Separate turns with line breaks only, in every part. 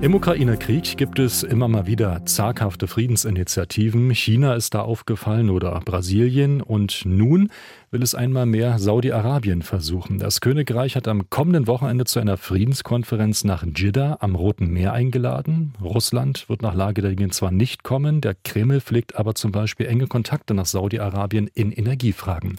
Im Ukraine-Krieg gibt es immer mal wieder zaghafte Friedensinitiativen. China ist da aufgefallen oder Brasilien. Und nun will es einmal mehr Saudi-Arabien versuchen. Das Königreich hat am kommenden Wochenende zu einer Friedenskonferenz nach Dschidda am Roten Meer eingeladen. Russland wird nach Lage der Dinge zwar nicht kommen, der Kreml pflegt aber zum Beispiel enge Kontakte nach Saudi-Arabien in Energiefragen.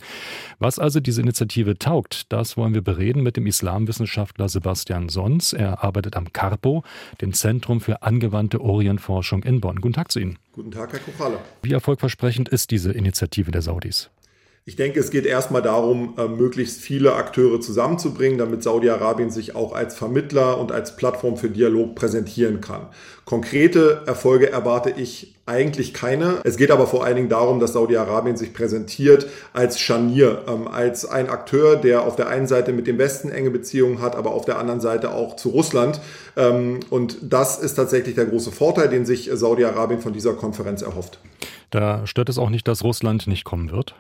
Was also diese Initiative taugt, das wollen wir bereden mit dem Islamwissenschaftler Sebastian Sons. Er arbeitet am CARPO, dem Zentrum für angewandte Orientforschung in Bonn. Guten Tag zu Ihnen.
Guten Tag, Herr Kuchale.
Wie erfolgversprechend ist diese Initiative der Saudis?
Ich denke, es geht erstmal darum, äh, möglichst viele Akteure zusammenzubringen, damit Saudi-Arabien sich auch als Vermittler und als Plattform für Dialog präsentieren kann. Konkrete Erfolge erwarte ich eigentlich keine. Es geht aber vor allen Dingen darum, dass Saudi-Arabien sich präsentiert als Scharnier, ähm, als ein Akteur, der auf der einen Seite mit dem Westen enge Beziehungen hat, aber auf der anderen Seite auch zu Russland. Ähm, und das ist tatsächlich der große Vorteil, den sich Saudi-Arabien von dieser Konferenz erhofft.
Da stört es auch nicht, dass Russland nicht kommen wird?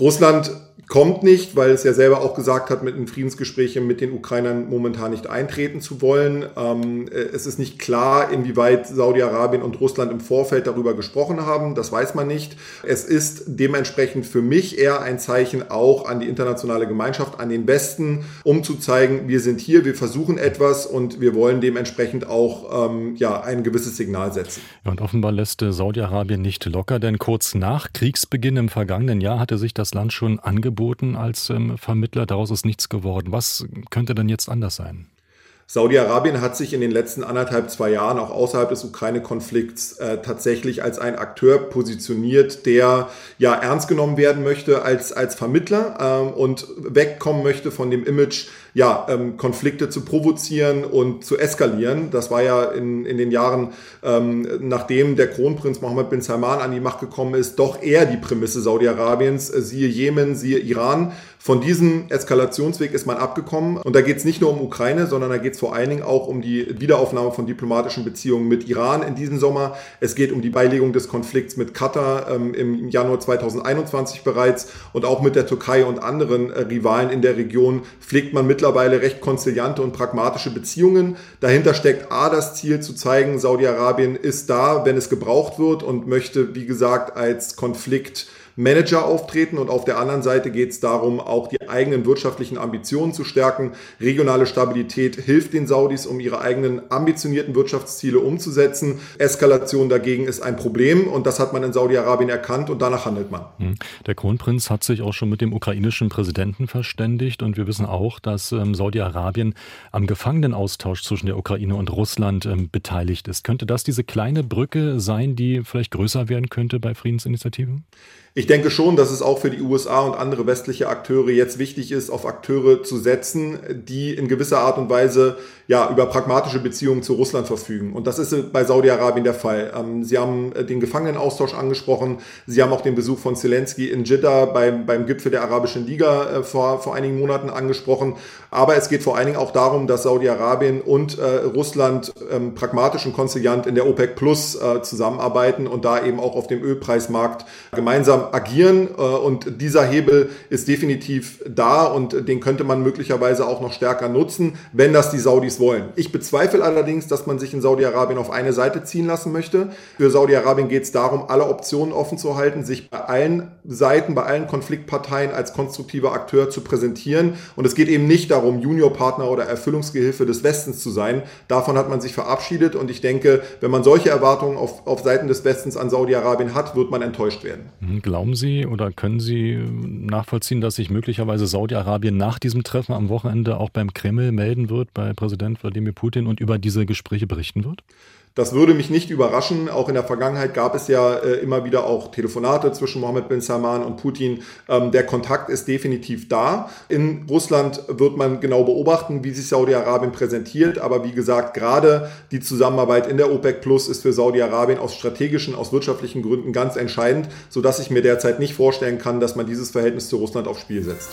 Russland kommt nicht, weil es ja selber auch gesagt hat, mit den Friedensgesprächen mit den Ukrainern momentan nicht eintreten zu wollen. Ähm, äh, es ist nicht klar, inwieweit Saudi-Arabien und Russland im Vorfeld darüber gesprochen haben. Das weiß man nicht. Es ist dementsprechend für mich eher ein Zeichen auch an die internationale Gemeinschaft, an den Westen, um zu zeigen, wir sind hier, wir versuchen etwas und wir wollen dementsprechend auch ähm, ja, ein gewisses Signal setzen.
Ja, und offenbar lässt Saudi-Arabien nicht locker, denn kurz nach Kriegsbeginn im vergangenen Jahr hatte sich das Land schon angeboten, angeboten als ähm, Vermittler. Daraus ist nichts geworden. Was könnte denn jetzt anders sein?
Saudi-Arabien hat sich in den letzten anderthalb, zwei Jahren auch außerhalb des Ukraine-Konflikts äh, tatsächlich als ein Akteur positioniert, der ja ernst genommen werden möchte als, als Vermittler ähm, und wegkommen möchte von dem Image, ja, ähm, Konflikte zu provozieren und zu eskalieren. Das war ja in, in den Jahren, ähm, nachdem der Kronprinz Mohammed bin Salman an die Macht gekommen ist, doch eher die Prämisse Saudi-Arabiens, äh, siehe Jemen, siehe Iran. Von diesem Eskalationsweg ist man abgekommen. Und da geht es nicht nur um Ukraine, sondern da geht es vor allen Dingen auch um die Wiederaufnahme von diplomatischen Beziehungen mit Iran in diesem Sommer. Es geht um die Beilegung des Konflikts mit Katar ähm, im Januar 2021 bereits und auch mit der Türkei und anderen äh, Rivalen in der Region pflegt man mittlerweile recht konziliante und pragmatische Beziehungen. Dahinter steckt A das Ziel zu zeigen, Saudi-Arabien ist da, wenn es gebraucht wird und möchte, wie gesagt, als Konflikt Manager auftreten und auf der anderen Seite geht es darum, auch die eigenen wirtschaftlichen Ambitionen zu stärken. Regionale Stabilität hilft den Saudis, um ihre eigenen ambitionierten Wirtschaftsziele umzusetzen. Eskalation dagegen ist ein Problem und das hat man in Saudi-Arabien erkannt und danach handelt man. Hm.
Der Kronprinz hat sich auch schon mit dem ukrainischen Präsidenten verständigt und wir wissen auch, dass ähm, Saudi-Arabien am Gefangenenaustausch zwischen der Ukraine und Russland ähm, beteiligt ist. Könnte das diese kleine Brücke sein, die vielleicht größer werden könnte bei Friedensinitiativen?
Ich denke schon, dass es auch für die USA und andere westliche Akteure jetzt wichtig ist, auf Akteure zu setzen, die in gewisser Art und Weise ja über pragmatische Beziehungen zu Russland verfügen. Und das ist bei Saudi-Arabien der Fall. Ähm, Sie haben äh, den Gefangenenaustausch angesprochen. Sie haben auch den Besuch von Zelensky in Jeddah beim, beim Gipfel der Arabischen Liga äh, vor, vor einigen Monaten angesprochen. Aber es geht vor allen Dingen auch darum, dass Saudi-Arabien und äh, Russland ähm, pragmatisch und konziliant in der OPEC Plus äh, zusammenarbeiten und da eben auch auf dem Ölpreismarkt gemeinsam agieren. Äh, und dieser Hebel ist definitiv da und den könnte man möglicherweise auch noch stärker nutzen, wenn das die Saudis wollen. Ich bezweifle allerdings, dass man sich in Saudi-Arabien auf eine Seite ziehen lassen möchte. Für Saudi-Arabien geht es darum, alle Optionen offen zu halten, sich bei allen Seiten, bei allen Konfliktparteien als konstruktiver Akteur zu präsentieren. Und es geht eben nicht darum, Juniorpartner oder Erfüllungsgehilfe des Westens zu sein. Davon hat man sich verabschiedet und ich denke, wenn man solche Erwartungen auf, auf Seiten des Westens an Saudi-Arabien hat, wird man enttäuscht werden.
Hm, Glauben Sie oder können Sie nachvollziehen, dass sich möglicherweise Saudi-Arabien nach diesem Treffen am Wochenende auch beim Kreml melden wird, bei Präsident Wladimir Putin und über diese Gespräche berichten wird?
Das würde mich nicht überraschen. Auch in der Vergangenheit gab es ja äh, immer wieder auch Telefonate zwischen Mohammed bin Salman und Putin. Ähm, der Kontakt ist definitiv da. In Russland wird man genau beobachten, wie sich Saudi-Arabien präsentiert. Aber wie gesagt, gerade die Zusammenarbeit in der OPEC Plus ist für Saudi-Arabien aus strategischen, aus wirtschaftlichen Gründen ganz entscheidend, sodass ich mir derzeit nicht vorstellen kann, dass man dieses Verhältnis zu Russland aufs Spiel setzt.